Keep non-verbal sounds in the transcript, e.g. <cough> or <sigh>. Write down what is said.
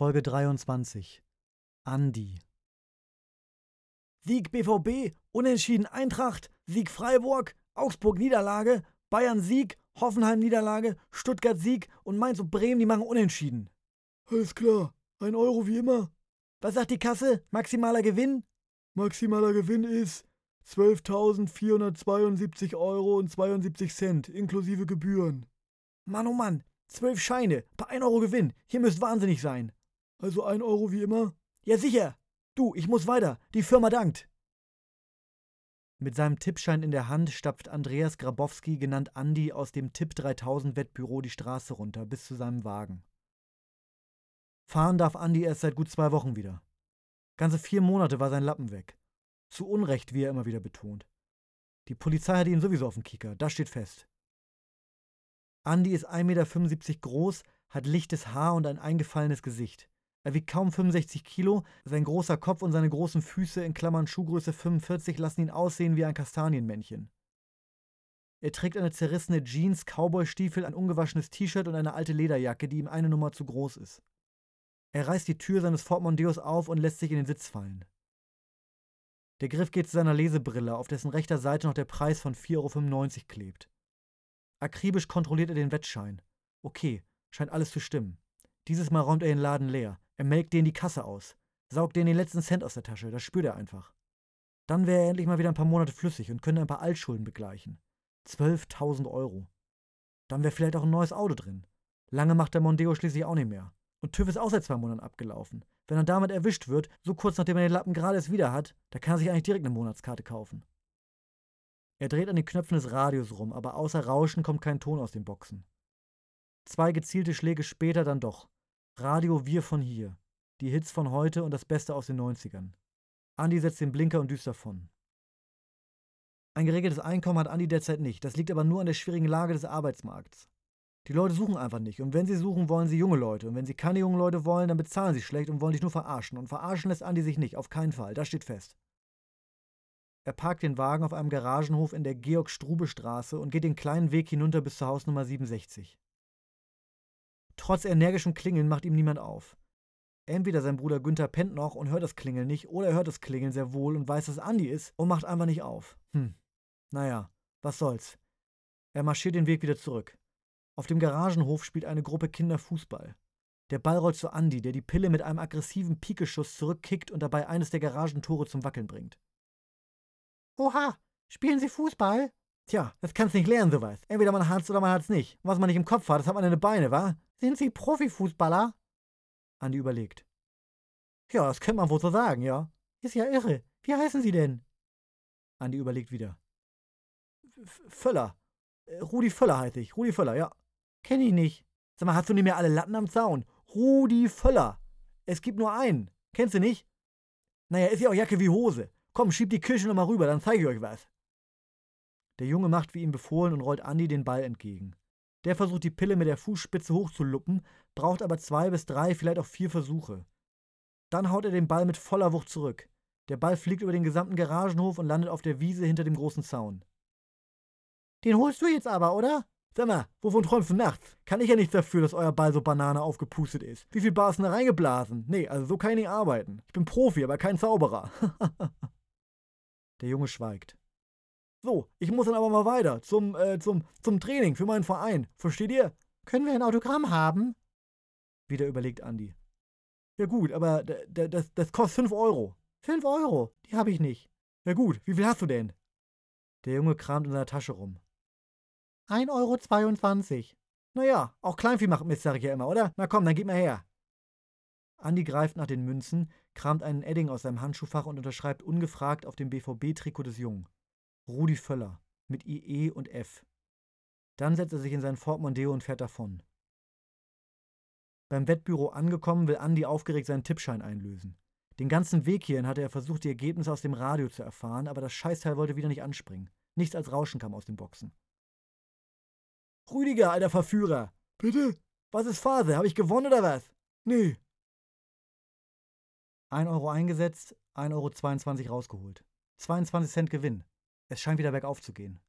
Folge 23 Andi Sieg BVB, Unentschieden Eintracht, Sieg Freiburg, Augsburg Niederlage, Bayern Sieg, Hoffenheim Niederlage, Stuttgart Sieg und Mainz und Bremen, die machen Unentschieden. Alles klar, ein Euro wie immer. Was sagt die Kasse? Maximaler Gewinn? Maximaler Gewinn ist 12.472 Euro und 72 Cent inklusive Gebühren. Mann, oh Mann, zwölf Scheine, bei 1 Euro Gewinn. Hier müsst wahnsinnig sein. Also ein Euro wie immer? Ja, sicher. Du, ich muss weiter. Die Firma dankt. Mit seinem Tippschein in der Hand stapft Andreas Grabowski, genannt Andi, aus dem Tipp 3000 Wettbüro die Straße runter bis zu seinem Wagen. Fahren darf Andi erst seit gut zwei Wochen wieder. Ganze vier Monate war sein Lappen weg. Zu Unrecht, wie er immer wieder betont. Die Polizei hat ihn sowieso auf dem Kieker, das steht fest. Andi ist 1,75 Meter groß, hat lichtes Haar und ein eingefallenes Gesicht. Er wiegt kaum 65 Kilo, sein großer Kopf und seine großen Füße in Klammern Schuhgröße 45 lassen ihn aussehen wie ein Kastanienmännchen. Er trägt eine zerrissene Jeans, Cowboystiefel, ein ungewaschenes T-Shirt und eine alte Lederjacke, die ihm eine Nummer zu groß ist. Er reißt die Tür seines Ford Mondeos auf und lässt sich in den Sitz fallen. Der Griff geht zu seiner Lesebrille, auf dessen rechter Seite noch der Preis von 4,95 Euro klebt. Akribisch kontrolliert er den Wettschein. Okay, scheint alles zu stimmen. Dieses Mal räumt er den Laden leer. Er melkt den die Kasse aus. Saugt den den letzten Cent aus der Tasche. Das spürt er einfach. Dann wäre er endlich mal wieder ein paar Monate flüssig und könnte ein paar Altschulden begleichen. 12.000 Euro. Dann wäre vielleicht auch ein neues Auto drin. Lange macht der Mondeo schließlich auch nicht mehr. Und TÜV ist auch seit zwei Monaten abgelaufen. Wenn er damit erwischt wird, so kurz nachdem er den Lappen gerade erst wieder hat, da kann er sich eigentlich direkt eine Monatskarte kaufen. Er dreht an den Knöpfen des Radios rum, aber außer Rauschen kommt kein Ton aus den Boxen. Zwei gezielte Schläge später dann doch. Radio Wir von hier. Die Hits von heute und das Beste aus den 90ern. Andi setzt den Blinker und düst davon. Ein geregeltes Einkommen hat Andi derzeit nicht. Das liegt aber nur an der schwierigen Lage des Arbeitsmarkts. Die Leute suchen einfach nicht. Und wenn sie suchen, wollen sie junge Leute. Und wenn sie keine jungen Leute wollen, dann bezahlen sie schlecht und wollen dich nur verarschen. Und verarschen lässt Andi sich nicht. Auf keinen Fall. Das steht fest. Er parkt den Wagen auf einem Garagenhof in der Georg-Strube-Straße und geht den kleinen Weg hinunter bis zur Hausnummer 67. Trotz energischem Klingeln macht ihm niemand auf. Entweder sein Bruder Günther pennt noch und hört das Klingeln nicht, oder er hört das Klingeln sehr wohl und weiß, dass Andi ist und macht einfach nicht auf. Hm. Naja, was soll's. Er marschiert den Weg wieder zurück. Auf dem Garagenhof spielt eine Gruppe Kinder Fußball. Der Ball rollt zu Andi, der die Pille mit einem aggressiven Pikeschuss zurückkickt und dabei eines der Garagentore zum Wackeln bringt. Oha, spielen Sie Fußball? Tja, das kannst nicht lernen, sowas. Entweder man hat's oder man hat's nicht. was man nicht im Kopf hat, das hat man in den Beine, wa? Sind Sie Profifußballer? Andi überlegt. Ja, das könnte man wohl so sagen, ja. Ist ja irre. Wie heißen Sie denn? Andi überlegt wieder. Völler. Äh, Rudi Völler heiße ich. Rudi Völler, ja. Kenn ich nicht. Sag mal, hast du nicht mehr alle Latten am Zaun? Rudi Völler. Es gibt nur einen. Kennst du nicht? Naja, ist ja auch Jacke wie Hose. Komm, schieb die Kirche nochmal rüber, dann zeige ich euch was. Der Junge macht wie ihm befohlen und rollt Andi den Ball entgegen. Der versucht die Pille mit der Fußspitze hochzuluppen, braucht aber zwei bis drei, vielleicht auch vier Versuche. Dann haut er den Ball mit voller Wucht zurück. Der Ball fliegt über den gesamten Garagenhof und landet auf der Wiese hinter dem großen Zaun. Den holst du jetzt aber, oder? Sag mal, wovon träumst du nachts? Kann ich ja nichts dafür, dass euer Ball so Banane aufgepustet ist. Wie viel Bar ist denn da reingeblasen? Nee, also so kann ich nicht arbeiten. Ich bin Profi, aber kein Zauberer. <laughs> der Junge schweigt. So, ich muss dann aber mal weiter zum, äh, zum, zum Training für meinen Verein. Versteht ihr? Können wir ein Autogramm haben? Wieder überlegt Andi. Ja gut, aber das, das kostet 5 Euro. 5 Euro? Die habe ich nicht. Ja gut, wie viel hast du denn? Der Junge kramt in seiner Tasche rum. 1,22 Euro. Naja, auch Kleinvieh macht Mist, sag ich ja immer, oder? Na komm, dann gib mal her. Andi greift nach den Münzen, kramt einen Edding aus seinem Handschuhfach und unterschreibt ungefragt auf dem BVB-Trikot des Jungen. Rudi Völler mit IE und F. Dann setzt er sich in sein Ford Mondeo und fährt davon. Beim Wettbüro angekommen, will Andi aufgeregt seinen Tippschein einlösen. Den ganzen Weg hierhin hatte er versucht, die Ergebnisse aus dem Radio zu erfahren, aber das Scheißteil wollte wieder nicht anspringen. Nichts als Rauschen kam aus den Boxen. Rüdiger, alter Verführer! Bitte? Was ist Phase? Habe ich gewonnen oder was? Nee. 1 Euro eingesetzt, 1,22 Euro rausgeholt. 22 Cent Gewinn. Es scheint wieder bergauf zu gehen.